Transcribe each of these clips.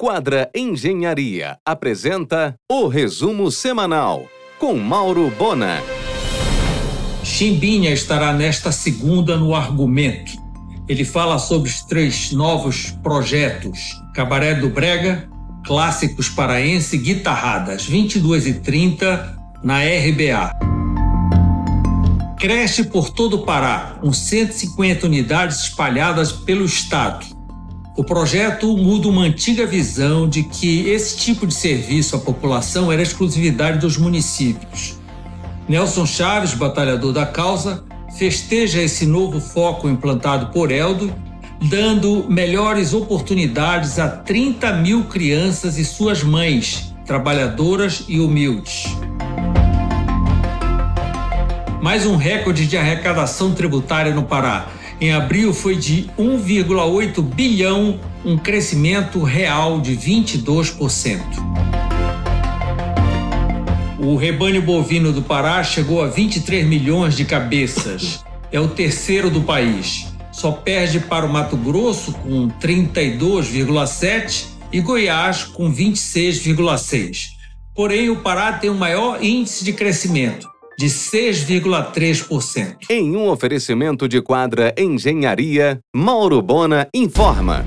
Quadra Engenharia apresenta o resumo semanal com Mauro Bona. Chimbinha estará nesta segunda no argumento. Ele fala sobre os três novos projetos: Cabaré do Brega, Clássicos Paraense e Guitarradas, 22 e 30 na RBA. Cresce por todo o Pará, com 150 unidades espalhadas pelo estado. O projeto muda uma antiga visão de que esse tipo de serviço à população era exclusividade dos municípios. Nelson Chaves, batalhador da causa, festeja esse novo foco implantado por Eldo, dando melhores oportunidades a 30 mil crianças e suas mães, trabalhadoras e humildes. Mais um recorde de arrecadação tributária no Pará em abril foi de 1,8 bilhão, um crescimento real de 22%. O rebanho bovino do Pará chegou a 23 milhões de cabeças. É o terceiro do país. Só perde para o Mato Grosso com 32,7 e Goiás com 26,6. Porém, o Pará tem o maior índice de crescimento, de 6,3%. Em um oferecimento de quadra Engenharia, Mauro Bona informa.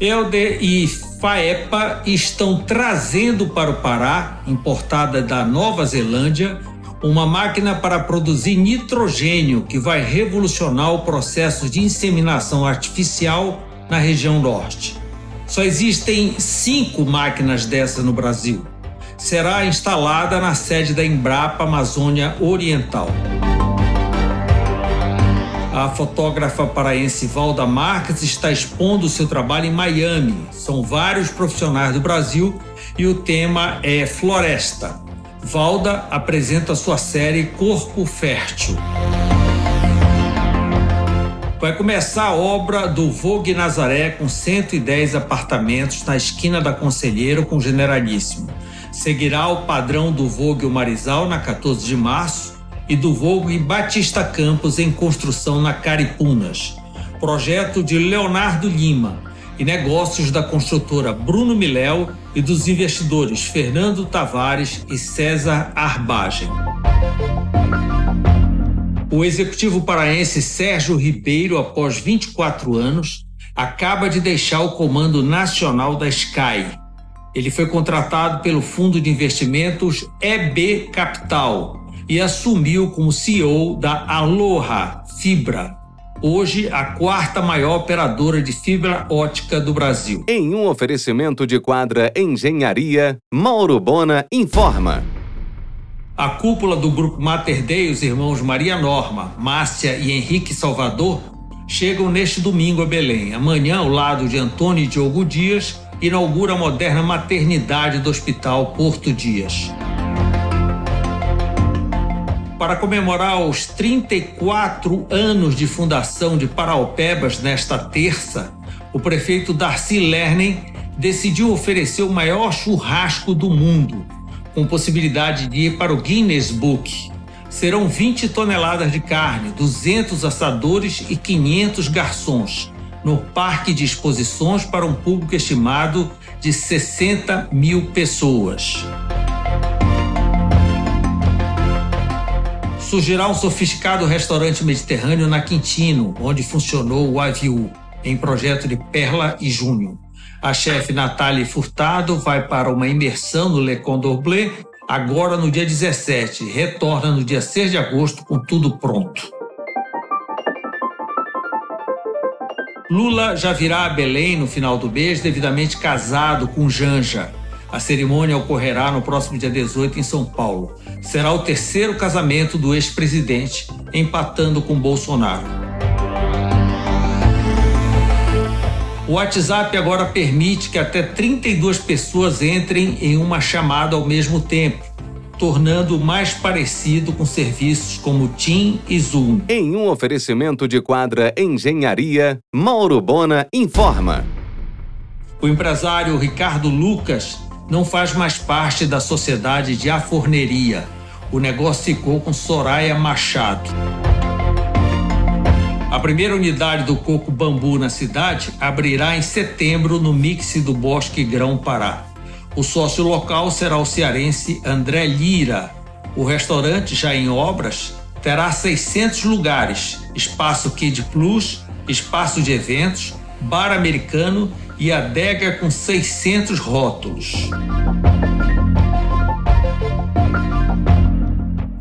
Elder e FAEPA estão trazendo para o Pará, importada da Nova Zelândia, uma máquina para produzir nitrogênio que vai revolucionar o processo de inseminação artificial na região norte. Só existem cinco máquinas dessas no Brasil será instalada na sede da Embrapa Amazônia Oriental. A fotógrafa paraense Valda Marques está expondo seu trabalho em Miami. São vários profissionais do Brasil e o tema é floresta. Valda apresenta sua série Corpo Fértil. Vai começar a obra do Vogue Nazaré com 110 apartamentos na esquina da Conselheiro com Generalíssimo seguirá o padrão do Vogue Marizal na 14 de março e do Vogue Batista Campos em construção na Caripunas. Projeto de Leonardo Lima e negócios da construtora Bruno Miléu e dos investidores Fernando Tavares e César Arbagem. O executivo paraense Sérgio Ribeiro, após 24 anos, acaba de deixar o comando nacional da Sky, ele foi contratado pelo fundo de investimentos EB Capital e assumiu como CEO da Aloha Fibra, hoje a quarta maior operadora de fibra ótica do Brasil. Em um oferecimento de quadra Engenharia, Mauro Bona informa. A cúpula do grupo Mater Dei, os irmãos Maria Norma, Márcia e Henrique Salvador, chegam neste domingo a Belém. Amanhã, ao lado de Antônio e Diogo Dias, inaugura a moderna maternidade do Hospital Porto Dias. Para comemorar os 34 anos de fundação de Paraupebas nesta terça, o prefeito Darcy Lernen decidiu oferecer o maior churrasco do mundo, com possibilidade de ir para o Guinness Book. Serão 20 toneladas de carne, 200 assadores e 500 garçons no Parque de Exposições para um público estimado de 60 mil pessoas. Surgirá um sofisticado restaurante mediterrâneo na Quintino, onde funcionou o Aviu, em projeto de Perla e Júnior. A chefe Nathalie Furtado vai para uma imersão no Le Condor Bleu agora no dia 17, retorna no dia 6 de agosto com tudo pronto. Lula já virá a Belém no final do mês, devidamente casado com Janja. A cerimônia ocorrerá no próximo dia 18 em São Paulo. Será o terceiro casamento do ex-presidente, empatando com Bolsonaro. O WhatsApp agora permite que até 32 pessoas entrem em uma chamada ao mesmo tempo tornando mais parecido com serviços como Team e Zoom. Em um oferecimento de quadra Engenharia, Mauro Bona informa. O empresário Ricardo Lucas não faz mais parte da sociedade de aforneria. O negócio ficou com Soraya Machado. A primeira unidade do Coco Bambu na cidade abrirá em setembro no Mix do Bosque Grão Pará. O sócio local será o cearense André Lira. O restaurante, já em obras, terá 600 lugares, espaço Kid Plus, espaço de eventos, bar americano e adega com 600 rótulos.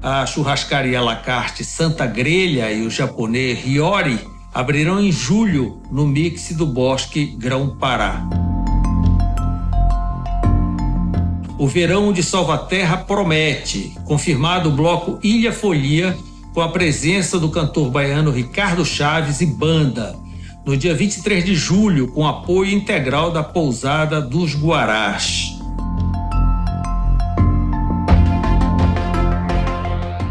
A churrascaria La Carte Santa Grelha e o japonês Hiyori abrirão em julho no Mix do Bosque Grão Pará. O verão de Salvaterra promete, confirmado o bloco Ilha Folia, com a presença do cantor baiano Ricardo Chaves e banda, no dia 23 de julho, com apoio integral da pousada dos Guarás.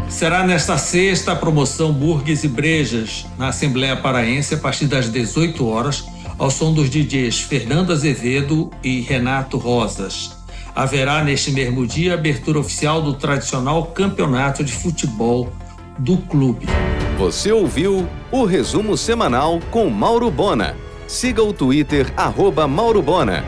Será nesta sexta a promoção Burgues e Brejas, na Assembleia Paraense, a partir das 18 horas, ao som dos DJs Fernando Azevedo e Renato Rosas haverá neste mesmo dia a abertura oficial do tradicional campeonato de futebol do clube. Você ouviu o resumo semanal com Mauro Bona. Siga o Twitter, arroba Mauro Bona.